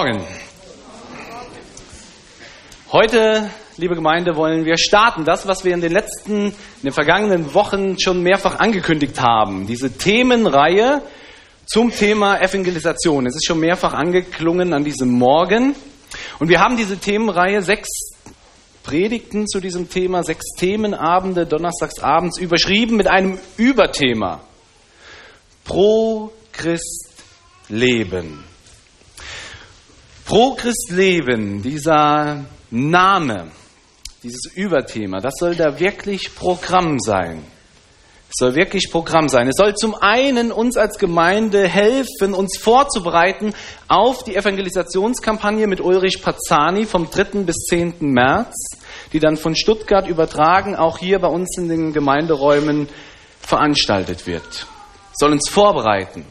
Morgen. Heute, liebe Gemeinde, wollen wir starten. Das, was wir in den letzten, in den vergangenen Wochen schon mehrfach angekündigt haben. Diese Themenreihe zum Thema Evangelisation. Es ist schon mehrfach angeklungen an diesem Morgen. Und wir haben diese Themenreihe sechs Predigten zu diesem Thema, sechs Themenabende, donnerstags abends, überschrieben mit einem Überthema. Pro Christ Leben. Pro Christ Leben, dieser Name, dieses Überthema, das soll da wirklich Programm sein. Es soll wirklich Programm sein. Es soll zum einen uns als Gemeinde helfen, uns vorzubereiten auf die Evangelisationskampagne mit Ulrich Pazzani vom 3. bis 10. März, die dann von Stuttgart übertragen auch hier bei uns in den Gemeinderäumen veranstaltet wird. Es soll uns vorbereiten,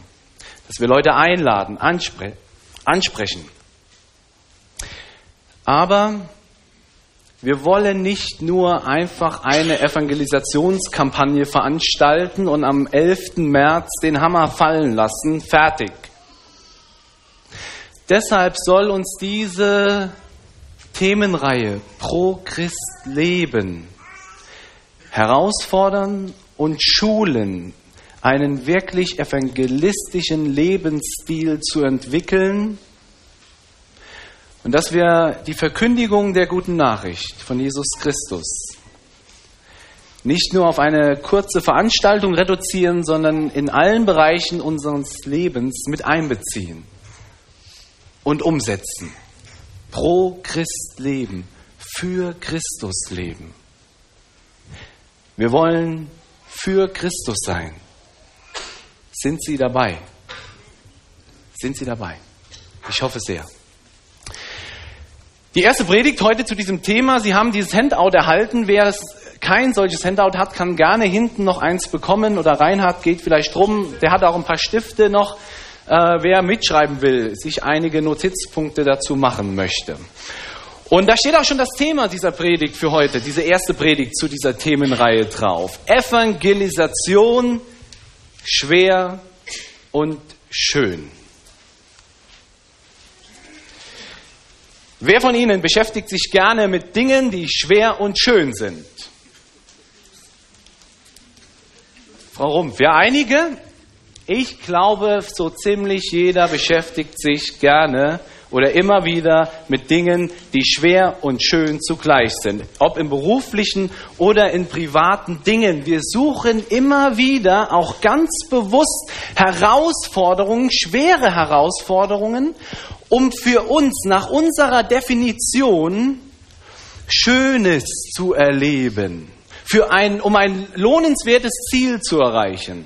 dass wir Leute einladen, anspre ansprechen. Aber wir wollen nicht nur einfach eine Evangelisationskampagne veranstalten und am 11. März den Hammer fallen lassen, fertig. Deshalb soll uns diese Themenreihe Pro Christ Leben herausfordern und schulen, einen wirklich evangelistischen Lebensstil zu entwickeln, und dass wir die Verkündigung der guten Nachricht von Jesus Christus nicht nur auf eine kurze Veranstaltung reduzieren, sondern in allen Bereichen unseres Lebens mit einbeziehen und umsetzen. Pro Christ leben, für Christus leben. Wir wollen für Christus sein. Sind Sie dabei? Sind Sie dabei? Ich hoffe sehr. Die erste Predigt heute zu diesem Thema. Sie haben dieses Handout erhalten. Wer kein solches Handout hat, kann gerne hinten noch eins bekommen. Oder Reinhard geht vielleicht rum. Der hat auch ein paar Stifte noch. Äh, wer mitschreiben will, sich einige Notizpunkte dazu machen möchte. Und da steht auch schon das Thema dieser Predigt für heute, diese erste Predigt zu dieser Themenreihe drauf. Evangelisation schwer und schön. Wer von Ihnen beschäftigt sich gerne mit Dingen, die schwer und schön sind? Frau Rumpf, ja einige? Ich glaube, so ziemlich jeder beschäftigt sich gerne oder immer wieder mit Dingen, die schwer und schön zugleich sind. Ob im beruflichen oder in privaten Dingen. Wir suchen immer wieder auch ganz bewusst Herausforderungen, schwere Herausforderungen um für uns nach unserer Definition Schönes zu erleben, für ein, um ein lohnenswertes Ziel zu erreichen.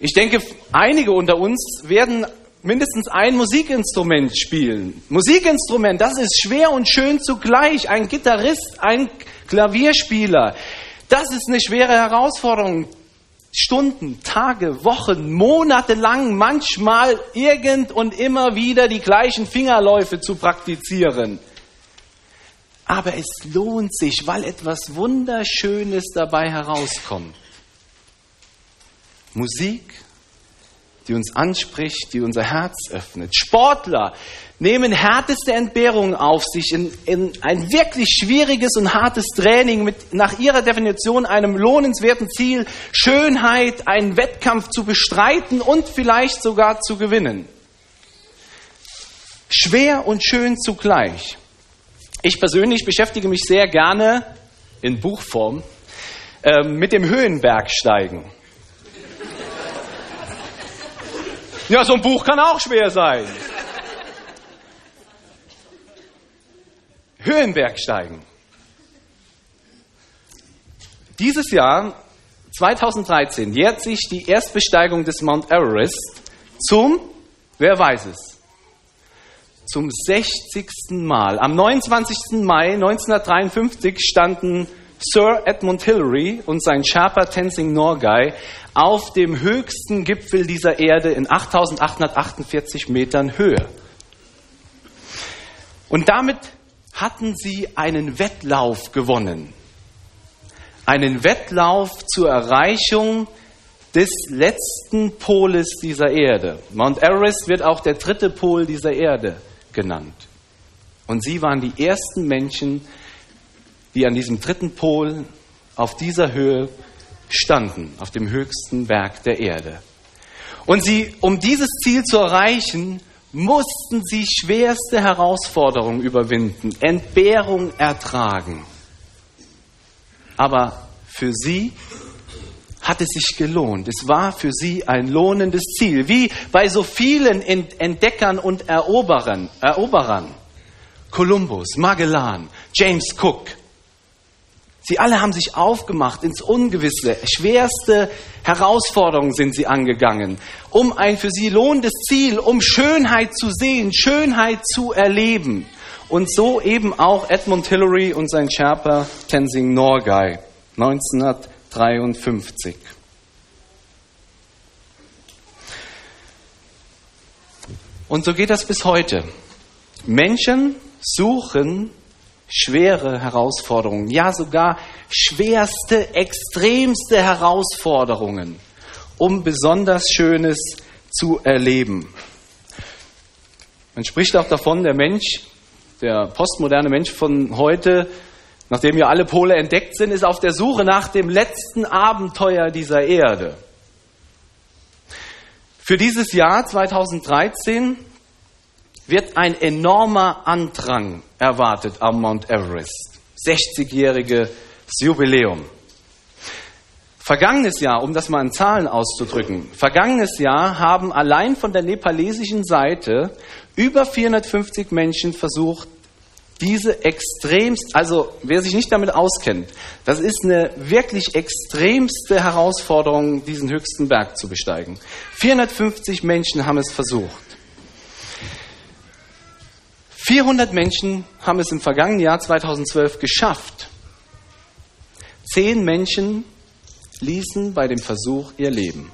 Ich denke, einige unter uns werden mindestens ein Musikinstrument spielen. Musikinstrument, das ist schwer und schön zugleich. Ein Gitarrist, ein Klavierspieler, das ist eine schwere Herausforderung. Stunden, Tage, Wochen, Monate lang manchmal irgend und immer wieder die gleichen Fingerläufe zu praktizieren. Aber es lohnt sich, weil etwas Wunderschönes dabei herauskommt. Musik, die uns anspricht, die unser Herz öffnet. Sportler nehmen härteste Entbehrungen auf sich in, in, ein wirklich schwieriges und hartes Training mit nach ihrer Definition einem lohnenswerten Ziel, Schönheit, einen Wettkampf zu bestreiten und vielleicht sogar zu gewinnen. Schwer und schön zugleich. Ich persönlich beschäftige mich sehr gerne in Buchform äh, mit dem Höhenbergsteigen. Ja, so ein Buch kann auch schwer sein. Höhenbergsteigen. Dieses Jahr, 2013, jährt sich die Erstbesteigung des Mount Everest zum, wer weiß es, zum 60. Mal. Am 29. Mai 1953 standen Sir Edmund Hillary und sein Sherpa Tenzing Norgay auf dem höchsten Gipfel dieser Erde in 8848 Metern Höhe. Und damit hatten sie einen Wettlauf gewonnen. Einen Wettlauf zur Erreichung des letzten Poles dieser Erde. Mount Everest wird auch der dritte Pol dieser Erde genannt. Und sie waren die ersten Menschen, die an diesem dritten Pol auf dieser Höhe standen, auf dem höchsten Berg der Erde. Und sie, um dieses Ziel zu erreichen, mussten sie schwerste Herausforderungen überwinden, Entbehrung ertragen. Aber für sie hat es sich gelohnt. Es war für sie ein lohnendes Ziel, wie bei so vielen Entdeckern und Eroberern. Kolumbus, Magellan, James Cook. Sie alle haben sich aufgemacht ins Ungewisse. Schwerste Herausforderungen sind sie angegangen, um ein für sie lohnendes Ziel, um Schönheit zu sehen, Schönheit zu erleben. Und so eben auch Edmund Hillary und sein Sherpa Tenzing Norgay 1953. Und so geht das bis heute. Menschen suchen schwere Herausforderungen, ja sogar schwerste, extremste Herausforderungen, um besonders Schönes zu erleben. Man spricht auch davon, der Mensch, der postmoderne Mensch von heute, nachdem ja alle Pole entdeckt sind, ist auf der Suche nach dem letzten Abenteuer dieser Erde. Für dieses Jahr 2013 wird ein enormer Andrang erwartet am Mount Everest. 60-jähriges Jubiläum. Vergangenes Jahr, um das mal in Zahlen auszudrücken, vergangenes Jahr haben allein von der nepalesischen Seite über 450 Menschen versucht, diese extremst, also wer sich nicht damit auskennt, das ist eine wirklich extremste Herausforderung, diesen höchsten Berg zu besteigen. 450 Menschen haben es versucht. 400 Menschen haben es im vergangenen Jahr 2012 geschafft. Zehn Menschen ließen bei dem Versuch ihr Leben.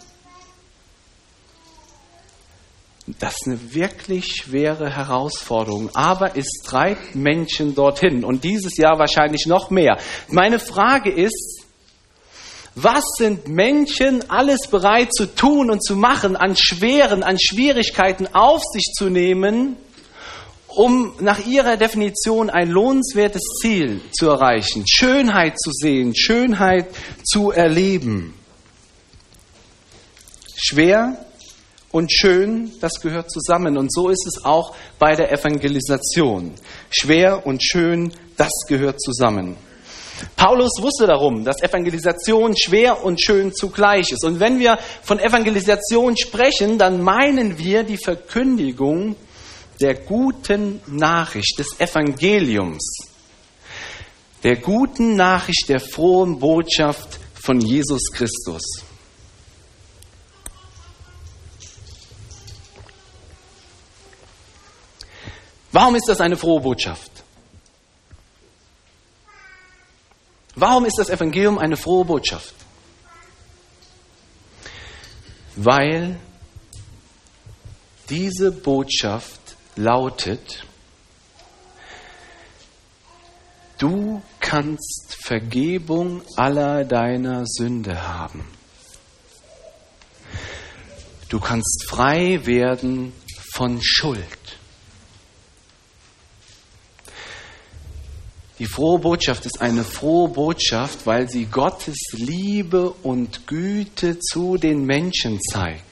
Das ist eine wirklich schwere Herausforderung, aber es treibt Menschen dorthin und dieses Jahr wahrscheinlich noch mehr. Meine Frage ist, was sind Menschen alles bereit zu tun und zu machen, an schweren, an Schwierigkeiten auf sich zu nehmen, um nach ihrer Definition ein lohnenswertes Ziel zu erreichen, Schönheit zu sehen, Schönheit zu erleben. Schwer und schön, das gehört zusammen. Und so ist es auch bei der Evangelisation. Schwer und schön, das gehört zusammen. Paulus wusste darum, dass Evangelisation schwer und schön zugleich ist. Und wenn wir von Evangelisation sprechen, dann meinen wir die Verkündigung der guten Nachricht des Evangeliums, der guten Nachricht der frohen Botschaft von Jesus Christus. Warum ist das eine frohe Botschaft? Warum ist das Evangelium eine frohe Botschaft? Weil diese Botschaft lautet, du kannst Vergebung aller deiner Sünde haben. Du kannst frei werden von Schuld. Die frohe Botschaft ist eine frohe Botschaft, weil sie Gottes Liebe und Güte zu den Menschen zeigt.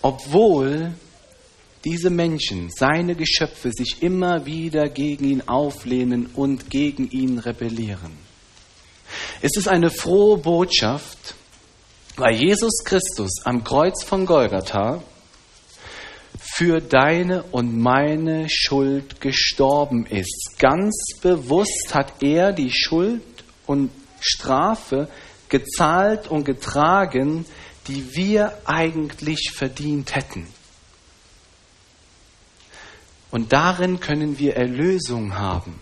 Obwohl diese Menschen, seine Geschöpfe, sich immer wieder gegen ihn auflehnen und gegen ihn rebellieren. Es ist eine frohe Botschaft, weil Jesus Christus am Kreuz von Golgatha für deine und meine Schuld gestorben ist. Ganz bewusst hat er die Schuld und Strafe gezahlt und getragen, die wir eigentlich verdient hätten. Und darin können wir Erlösung haben.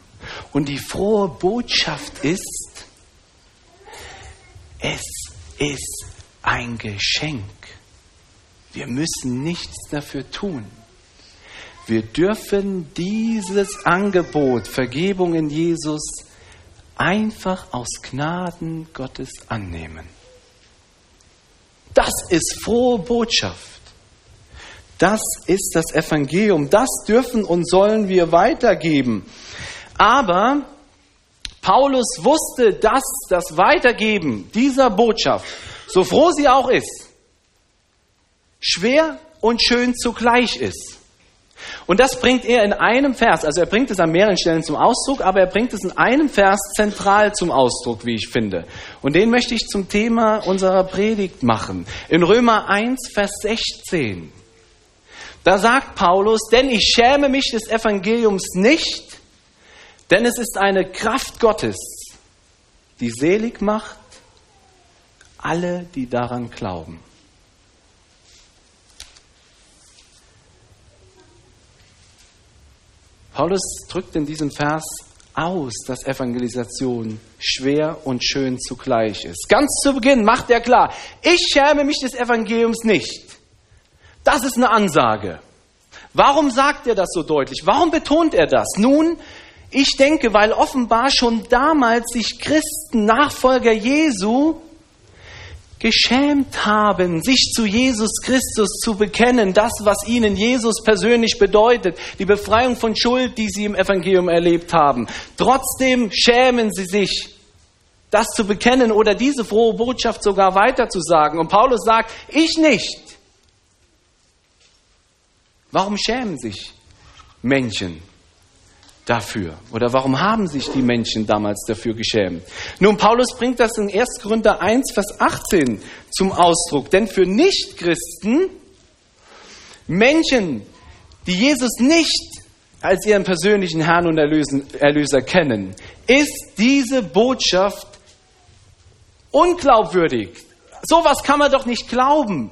Und die frohe Botschaft ist, es ist ein Geschenk. Wir müssen nichts dafür tun. Wir dürfen dieses Angebot, Vergebung in Jesus, einfach aus Gnaden Gottes annehmen. Das ist frohe Botschaft. Das ist das Evangelium. Das dürfen und sollen wir weitergeben. Aber Paulus wusste, dass das Weitergeben dieser Botschaft, so froh sie auch ist, schwer und schön zugleich ist. Und das bringt er in einem Vers, also er bringt es an mehreren Stellen zum Ausdruck, aber er bringt es in einem Vers zentral zum Ausdruck, wie ich finde. Und den möchte ich zum Thema unserer Predigt machen. In Römer 1, Vers 16. Da sagt Paulus, denn ich schäme mich des Evangeliums nicht, denn es ist eine Kraft Gottes, die selig macht alle, die daran glauben. Paulus drückt in diesem Vers aus, dass Evangelisation schwer und schön zugleich ist. Ganz zu Beginn macht er klar, ich schäme mich des Evangeliums nicht. Das ist eine Ansage. Warum sagt er das so deutlich? Warum betont er das? Nun, ich denke, weil offenbar schon damals sich Christen, Nachfolger Jesu, geschämt haben, sich zu Jesus Christus zu bekennen, das, was ihnen Jesus persönlich bedeutet, die Befreiung von Schuld, die sie im Evangelium erlebt haben. Trotzdem schämen sie sich, das zu bekennen oder diese frohe Botschaft sogar weiterzusagen. Und Paulus sagt, ich nicht. Warum schämen sich Menschen? dafür? Oder warum haben sich die Menschen damals dafür geschämt? Nun, Paulus bringt das in 1. Korinther 1, Vers 18 zum Ausdruck. Denn für Nichtchristen, Menschen, die Jesus nicht als ihren persönlichen Herrn und Erlöser kennen, ist diese Botschaft unglaubwürdig. Sowas kann man doch nicht glauben.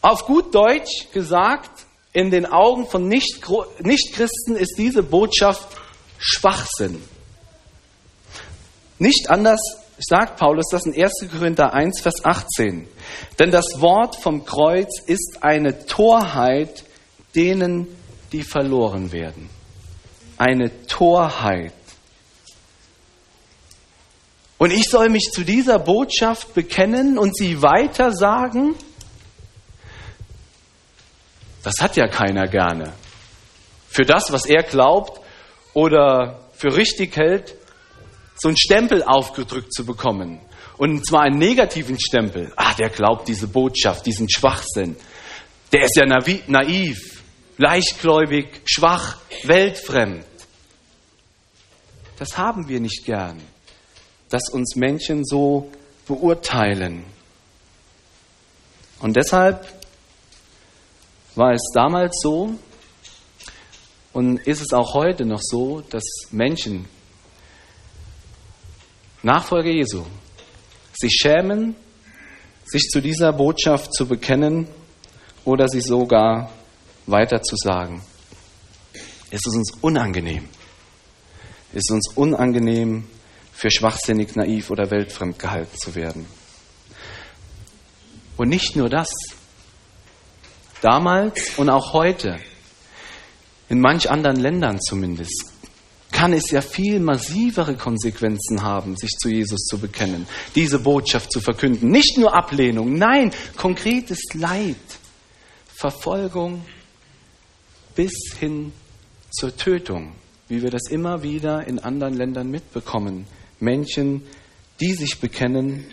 Auf gut Deutsch gesagt, in den Augen von Nichtchristen ist diese Botschaft Schwachsinn. Nicht anders sagt Paulus das in 1. Korinther 1, Vers 18. Denn das Wort vom Kreuz ist eine Torheit denen, die verloren werden. Eine Torheit. Und ich soll mich zu dieser Botschaft bekennen und sie weitersagen? Das hat ja keiner gerne. Für das, was er glaubt oder für richtig hält, so einen Stempel aufgedrückt zu bekommen. Und zwar einen negativen Stempel. Ah, der glaubt diese Botschaft, diesen Schwachsinn. Der ist ja naiv, leichtgläubig, schwach, weltfremd. Das haben wir nicht gern, dass uns Menschen so beurteilen. Und deshalb war es damals so und ist es auch heute noch so, dass Menschen, Nachfolger Jesu, sich schämen, sich zu dieser Botschaft zu bekennen oder sie sogar weiter zu sagen. Es ist uns unangenehm. Es ist uns unangenehm, für schwachsinnig, naiv oder weltfremd gehalten zu werden. Und nicht nur das, Damals und auch heute, in manch anderen Ländern zumindest, kann es ja viel massivere Konsequenzen haben, sich zu Jesus zu bekennen, diese Botschaft zu verkünden. Nicht nur Ablehnung, nein, konkretes Leid, Verfolgung bis hin zur Tötung, wie wir das immer wieder in anderen Ländern mitbekommen. Menschen, die sich bekennen,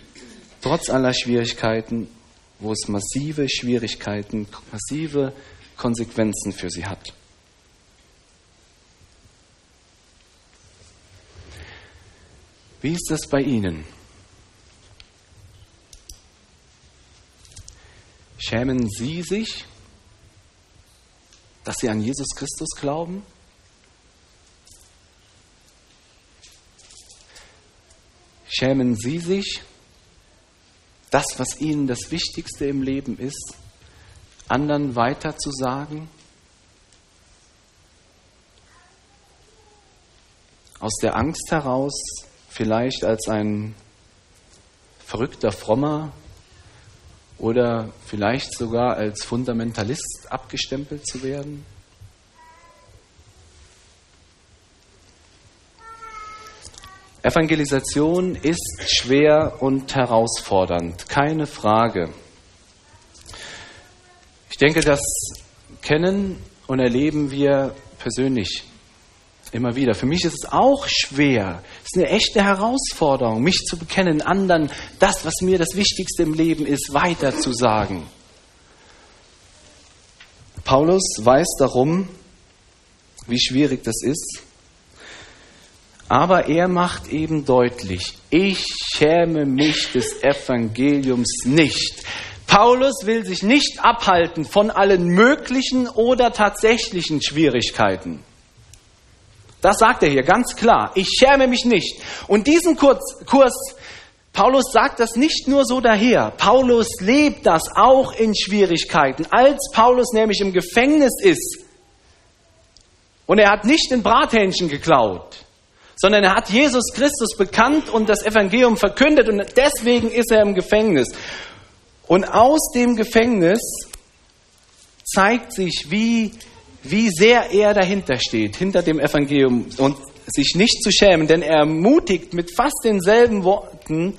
trotz aller Schwierigkeiten wo es massive Schwierigkeiten, massive Konsequenzen für sie hat. Wie ist das bei Ihnen? Schämen Sie sich, dass Sie an Jesus Christus glauben? Schämen Sie sich, das, was ihnen das Wichtigste im Leben ist, anderen weiterzusagen? Aus der Angst heraus, vielleicht als ein verrückter Frommer oder vielleicht sogar als Fundamentalist abgestempelt zu werden? Evangelisation ist schwer und herausfordernd, keine Frage. Ich denke, das kennen und erleben wir persönlich immer wieder. Für mich ist es auch schwer. Es ist eine echte Herausforderung, mich zu bekennen, anderen das, was mir das Wichtigste im Leben ist, weiterzusagen. Paulus weiß darum, wie schwierig das ist. Aber er macht eben deutlich, ich schäme mich des Evangeliums nicht. Paulus will sich nicht abhalten von allen möglichen oder tatsächlichen Schwierigkeiten. Das sagt er hier ganz klar. Ich schäme mich nicht. Und diesen Kurs, Kurs, Paulus sagt das nicht nur so daher. Paulus lebt das auch in Schwierigkeiten. Als Paulus nämlich im Gefängnis ist und er hat nicht ein Brathähnchen geklaut, sondern er hat Jesus Christus bekannt und das Evangelium verkündet und deswegen ist er im Gefängnis. Und aus dem Gefängnis zeigt sich, wie, wie sehr er dahinter steht, hinter dem Evangelium und sich nicht zu schämen, denn er ermutigt mit fast denselben Worten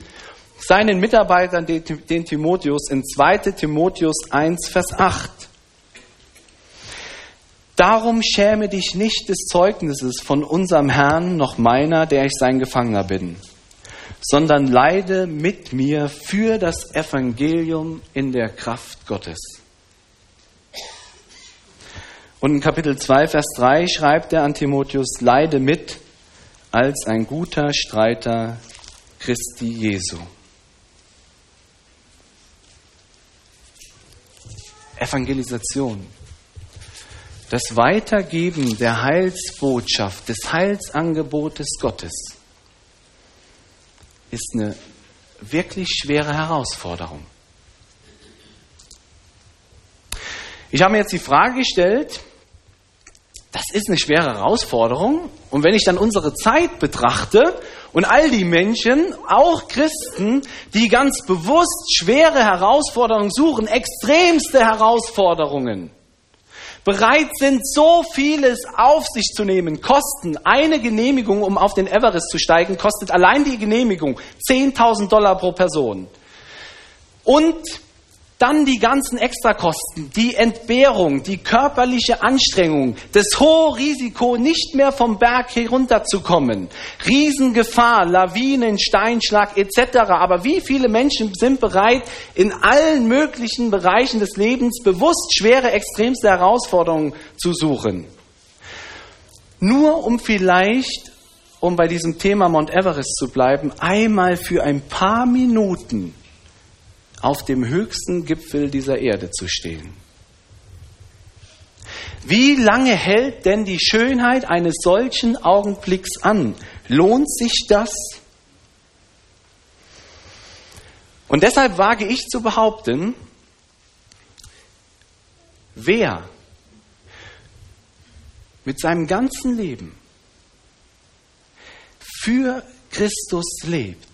seinen Mitarbeitern, den Timotheus, in 2 Timotheus 1, Vers 8. Darum schäme dich nicht des Zeugnisses von unserem Herrn noch meiner, der ich sein Gefangener bin, sondern leide mit mir für das Evangelium in der Kraft Gottes. Und in Kapitel 2, Vers 3 schreibt er an Timotheus, leide mit als ein guter Streiter Christi Jesu. Evangelisation das Weitergeben der Heilsbotschaft, des Heilsangebotes Gottes ist eine wirklich schwere Herausforderung. Ich habe mir jetzt die Frage gestellt, das ist eine schwere Herausforderung. Und wenn ich dann unsere Zeit betrachte und all die Menschen, auch Christen, die ganz bewusst schwere Herausforderungen suchen, extremste Herausforderungen, bereit sind, so vieles auf sich zu nehmen. Kosten eine Genehmigung, um auf den Everest zu steigen, kostet allein die Genehmigung 10.000 Dollar pro Person. Und dann die ganzen Extrakosten, die Entbehrung, die körperliche Anstrengung, das hohe Risiko, nicht mehr vom Berg herunterzukommen, Riesengefahr, Lawinen, Steinschlag etc. Aber wie viele Menschen sind bereit, in allen möglichen Bereichen des Lebens bewusst schwere, extremste Herausforderungen zu suchen? Nur um vielleicht, um bei diesem Thema Mount Everest zu bleiben, einmal für ein paar Minuten auf dem höchsten Gipfel dieser Erde zu stehen. Wie lange hält denn die Schönheit eines solchen Augenblicks an? Lohnt sich das? Und deshalb wage ich zu behaupten, wer mit seinem ganzen Leben für Christus lebt,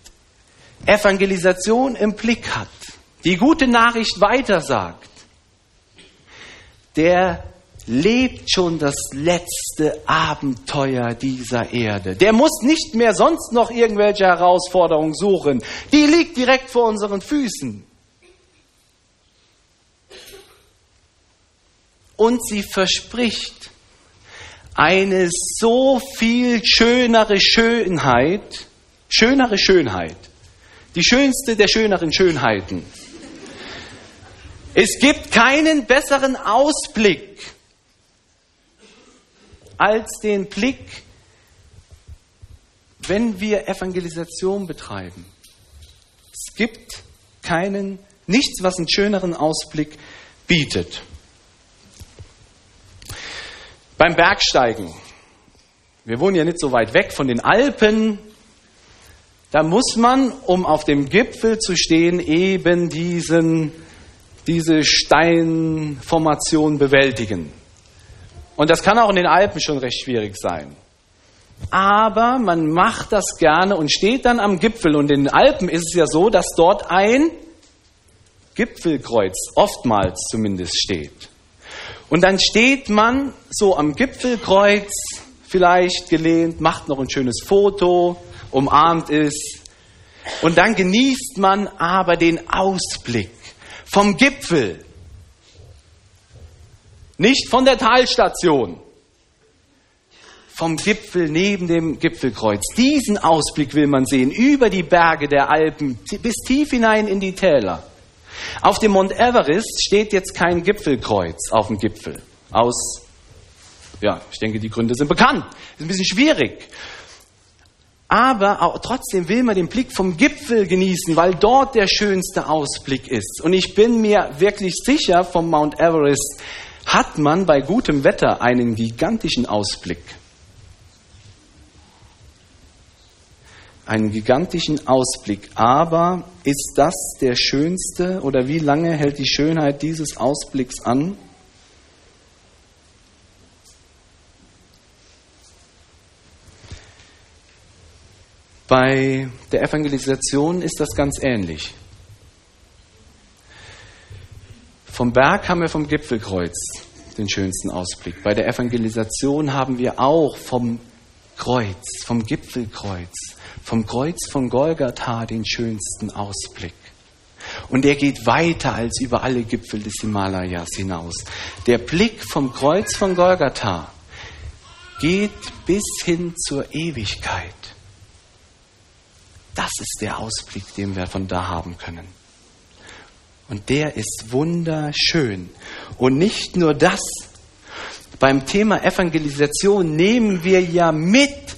Evangelisation im Blick hat, die gute Nachricht weitersagt, der lebt schon das letzte Abenteuer dieser Erde. Der muss nicht mehr sonst noch irgendwelche Herausforderungen suchen. Die liegt direkt vor unseren Füßen. Und sie verspricht eine so viel schönere Schönheit, schönere Schönheit, die schönste der schöneren Schönheiten es gibt keinen besseren Ausblick als den Blick, wenn wir Evangelisation betreiben. Es gibt keinen, nichts, was einen schöneren Ausblick bietet. Beim Bergsteigen. Wir wohnen ja nicht so weit weg von den Alpen. Da muss man, um auf dem Gipfel zu stehen, eben diesen diese Steinformation bewältigen. Und das kann auch in den Alpen schon recht schwierig sein. Aber man macht das gerne und steht dann am Gipfel. Und in den Alpen ist es ja so, dass dort ein Gipfelkreuz oftmals zumindest steht. Und dann steht man so am Gipfelkreuz, vielleicht gelehnt, macht noch ein schönes Foto, umarmt es. Und dann genießt man aber den Ausblick vom Gipfel Nicht von der Talstation. Vom Gipfel neben dem Gipfelkreuz. Diesen Ausblick will man sehen. Über die Berge der Alpen bis tief hinein in die Täler. Auf dem Mount Everest steht jetzt kein Gipfelkreuz auf dem Gipfel. Aus, ja, ich denke, die Gründe sind bekannt. Ist ein bisschen schwierig. Aber auch, trotzdem will man den Blick vom Gipfel genießen, weil dort der schönste Ausblick ist. Und ich bin mir wirklich sicher, vom Mount Everest hat man bei gutem Wetter einen gigantischen Ausblick. Einen gigantischen Ausblick. Aber ist das der schönste oder wie lange hält die Schönheit dieses Ausblicks an? Bei der Evangelisation ist das ganz ähnlich. Vom Berg haben wir vom Gipfelkreuz den schönsten Ausblick. Bei der Evangelisation haben wir auch vom Kreuz, vom Gipfelkreuz, vom Kreuz von Golgatha den schönsten Ausblick. Und er geht weiter als über alle Gipfel des Himalayas hinaus. Der Blick vom Kreuz von Golgatha geht bis hin zur Ewigkeit. Das ist der Ausblick, den wir von da haben können. Und der ist wunderschön. Und nicht nur das. Beim Thema Evangelisation nehmen wir ja mit,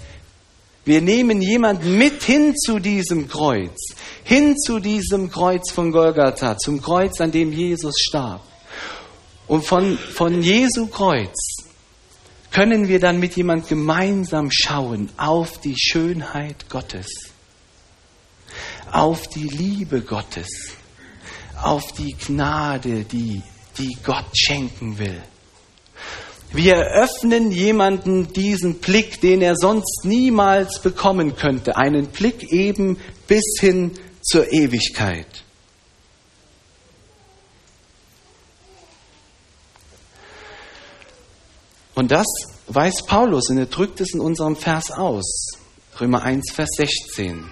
wir nehmen jemanden mit hin zu diesem Kreuz, hin zu diesem Kreuz von Golgatha, zum Kreuz, an dem Jesus starb. Und von, von Jesu Kreuz können wir dann mit jemand gemeinsam schauen auf die Schönheit Gottes auf die Liebe Gottes, auf die Gnade, die, die Gott schenken will. Wir öffnen jemanden diesen Blick, den er sonst niemals bekommen könnte, einen Blick eben bis hin zur Ewigkeit. Und das weiß Paulus und er drückt es in unserem Vers aus. Römer 1, Vers 16.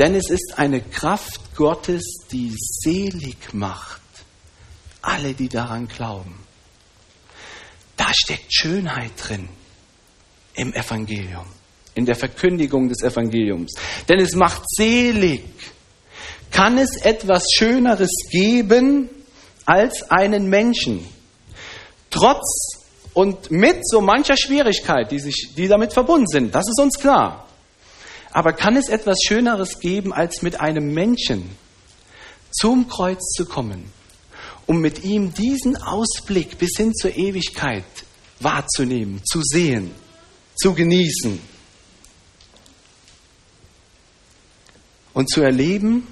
Denn es ist eine Kraft Gottes, die selig macht, alle, die daran glauben. Da steckt Schönheit drin im Evangelium, in der Verkündigung des Evangeliums. Denn es macht selig. Kann es etwas Schöneres geben als einen Menschen? Trotz und mit so mancher Schwierigkeit, die, sich, die damit verbunden sind, das ist uns klar. Aber kann es etwas Schöneres geben, als mit einem Menschen zum Kreuz zu kommen, um mit ihm diesen Ausblick bis hin zur Ewigkeit wahrzunehmen, zu sehen, zu genießen und zu erleben,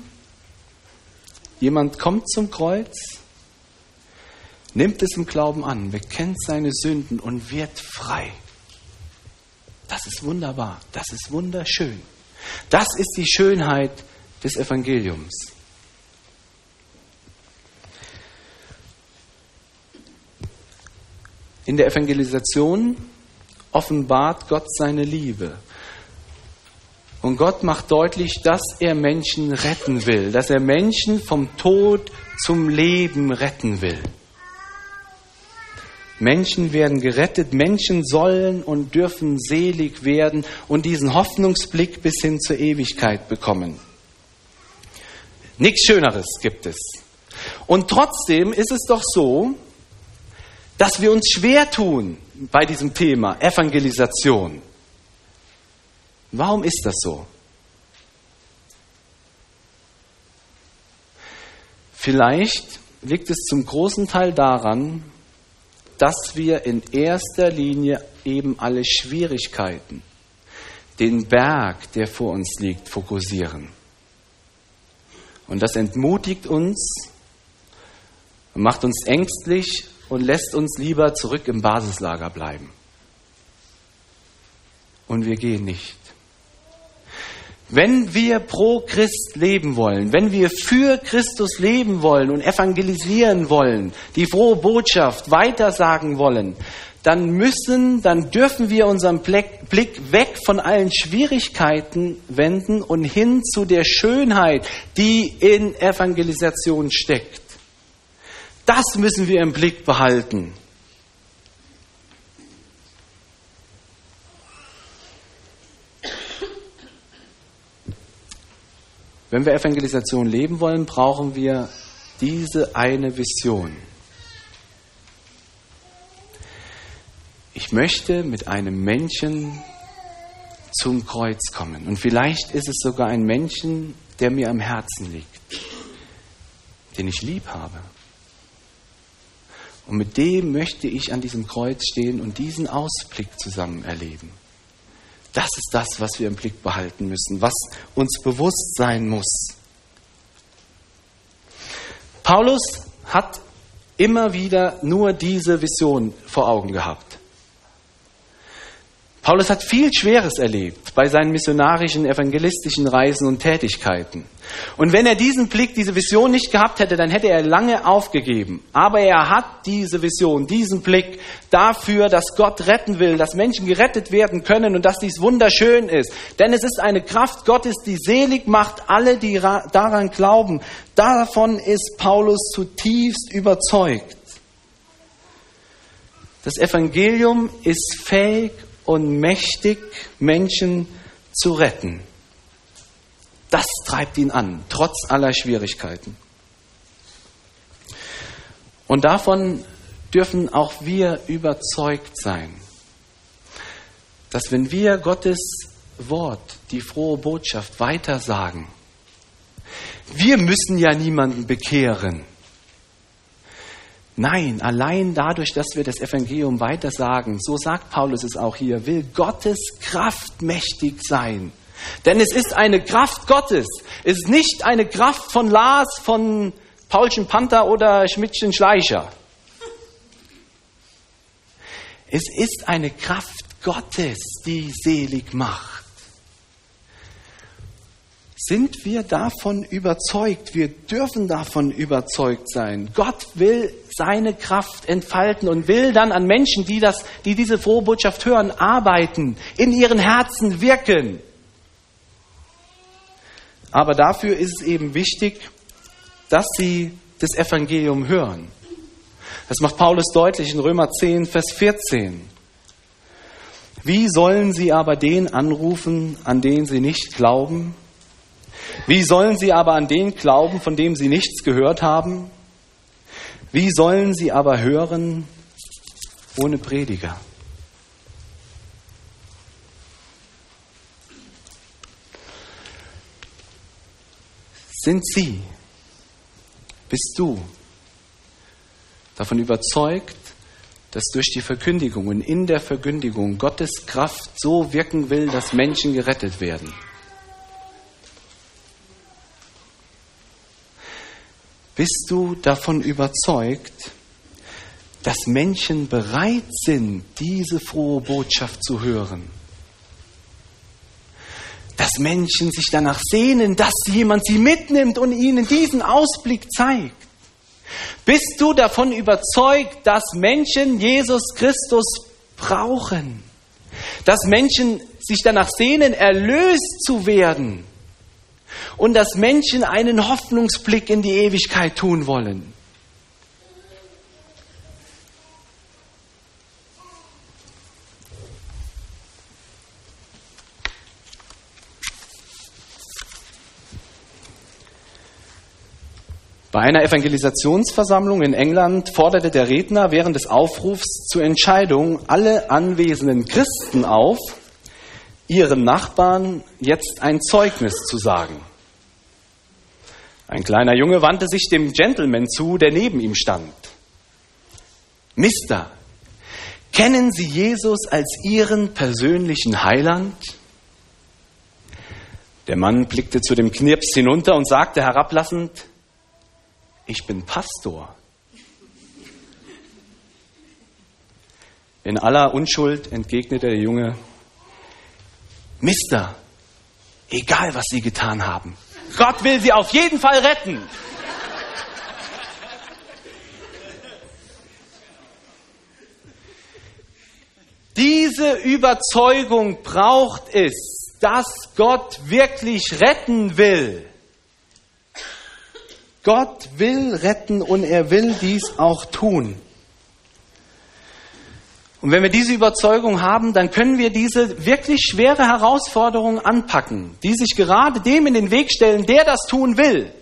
jemand kommt zum Kreuz, nimmt es im Glauben an, bekennt seine Sünden und wird frei. Das ist wunderbar, das ist wunderschön. Das ist die Schönheit des Evangeliums. In der Evangelisation offenbart Gott seine Liebe. Und Gott macht deutlich, dass er Menschen retten will, dass er Menschen vom Tod zum Leben retten will. Menschen werden gerettet, Menschen sollen und dürfen selig werden und diesen Hoffnungsblick bis hin zur Ewigkeit bekommen. Nichts Schöneres gibt es. Und trotzdem ist es doch so, dass wir uns schwer tun bei diesem Thema Evangelisation. Warum ist das so? Vielleicht liegt es zum großen Teil daran, dass wir in erster Linie eben alle Schwierigkeiten, den Berg, der vor uns liegt, fokussieren. Und das entmutigt uns, macht uns ängstlich und lässt uns lieber zurück im Basislager bleiben. Und wir gehen nicht. Wenn wir pro Christ leben wollen, wenn wir für Christus leben wollen und evangelisieren wollen, die frohe Botschaft weitersagen wollen, dann müssen, dann dürfen wir unseren Blick weg von allen Schwierigkeiten wenden und hin zu der Schönheit, die in Evangelisation steckt. Das müssen wir im Blick behalten. Wenn wir Evangelisation leben wollen, brauchen wir diese eine Vision. Ich möchte mit einem Menschen zum Kreuz kommen. Und vielleicht ist es sogar ein Menschen, der mir am Herzen liegt, den ich lieb habe. Und mit dem möchte ich an diesem Kreuz stehen und diesen Ausblick zusammen erleben. Das ist das, was wir im Blick behalten müssen, was uns bewusst sein muss. Paulus hat immer wieder nur diese Vision vor Augen gehabt. Paulus hat viel Schweres erlebt bei seinen missionarischen, evangelistischen Reisen und Tätigkeiten. Und wenn er diesen Blick, diese Vision nicht gehabt hätte, dann hätte er lange aufgegeben. Aber er hat diese Vision, diesen Blick dafür, dass Gott retten will, dass Menschen gerettet werden können und dass dies wunderschön ist. Denn es ist eine Kraft Gottes, die selig macht alle, die daran glauben. Davon ist Paulus zutiefst überzeugt. Das Evangelium ist fähig und mächtig, Menschen zu retten. Das treibt ihn an, trotz aller Schwierigkeiten. Und davon dürfen auch wir überzeugt sein, dass wenn wir Gottes Wort, die frohe Botschaft weitersagen, wir müssen ja niemanden bekehren. Nein, allein dadurch, dass wir das Evangelium weitersagen, so sagt Paulus es auch hier, will Gottes Kraft mächtig sein. Denn es ist eine Kraft Gottes. Es ist nicht eine Kraft von Lars, von Paulchen Panther oder Schmidtchen Schleicher. Es ist eine Kraft Gottes, die selig macht. Sind wir davon überzeugt? Wir dürfen davon überzeugt sein. Gott will seine Kraft entfalten und will dann an Menschen, die, das, die diese frohe Botschaft hören, arbeiten, in ihren Herzen wirken. Aber dafür ist es eben wichtig, dass sie das Evangelium hören. Das macht Paulus deutlich in Römer 10, Vers 14. Wie sollen sie aber den anrufen, an den sie nicht glauben? Wie sollen sie aber an den glauben, von dem sie nichts gehört haben? Wie sollen sie aber hören ohne Prediger? Sind Sie, bist du davon überzeugt, dass durch die Verkündigung und in der Verkündigung Gottes Kraft so wirken will, dass Menschen gerettet werden? Bist du davon überzeugt, dass Menschen bereit sind, diese frohe Botschaft zu hören? Dass Menschen sich danach sehnen, dass jemand sie mitnimmt und ihnen diesen Ausblick zeigt? Bist du davon überzeugt, dass Menschen Jesus Christus brauchen? Dass Menschen sich danach sehnen, erlöst zu werden? Und dass Menschen einen Hoffnungsblick in die Ewigkeit tun wollen. Bei einer Evangelisationsversammlung in England forderte der Redner während des Aufrufs zur Entscheidung alle anwesenden Christen auf, ihren Nachbarn jetzt ein Zeugnis zu sagen. Ein kleiner Junge wandte sich dem Gentleman zu, der neben ihm stand. Mister, kennen Sie Jesus als Ihren persönlichen Heiland? Der Mann blickte zu dem Knirps hinunter und sagte herablassend, ich bin Pastor. In aller Unschuld entgegnete der Junge, Mister, egal was Sie getan haben, Gott will sie auf jeden Fall retten. Diese Überzeugung braucht es, dass Gott wirklich retten will. Gott will retten und er will dies auch tun. Und wenn wir diese Überzeugung haben, dann können wir diese wirklich schwere Herausforderung anpacken, die sich gerade dem in den Weg stellen, der das tun will.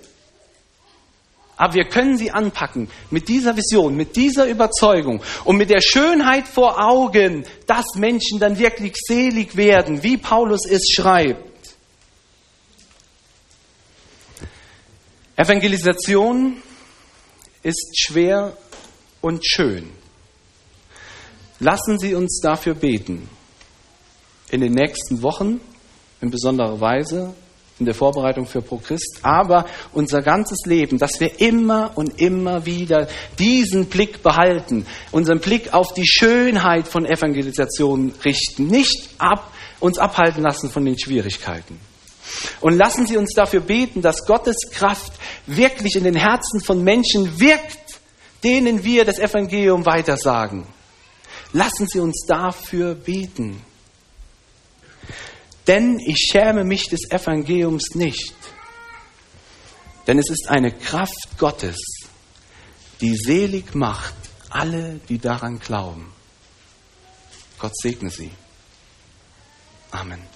Aber wir können sie anpacken mit dieser Vision, mit dieser Überzeugung und mit der Schönheit vor Augen, dass Menschen dann wirklich selig werden, wie Paulus es schreibt. Evangelisation ist schwer und schön. Lassen Sie uns dafür beten. In den nächsten Wochen, in besonderer Weise, in der Vorbereitung für ProChrist, aber unser ganzes Leben, dass wir immer und immer wieder diesen Blick behalten, unseren Blick auf die Schönheit von Evangelisation richten, nicht ab, uns abhalten lassen von den Schwierigkeiten. Und lassen Sie uns dafür beten, dass Gottes Kraft wirklich in den Herzen von Menschen wirkt, denen wir das Evangelium weitersagen. Lassen Sie uns dafür beten. Denn ich schäme mich des Evangeliums nicht. Denn es ist eine Kraft Gottes, die selig macht alle, die daran glauben. Gott segne Sie. Amen.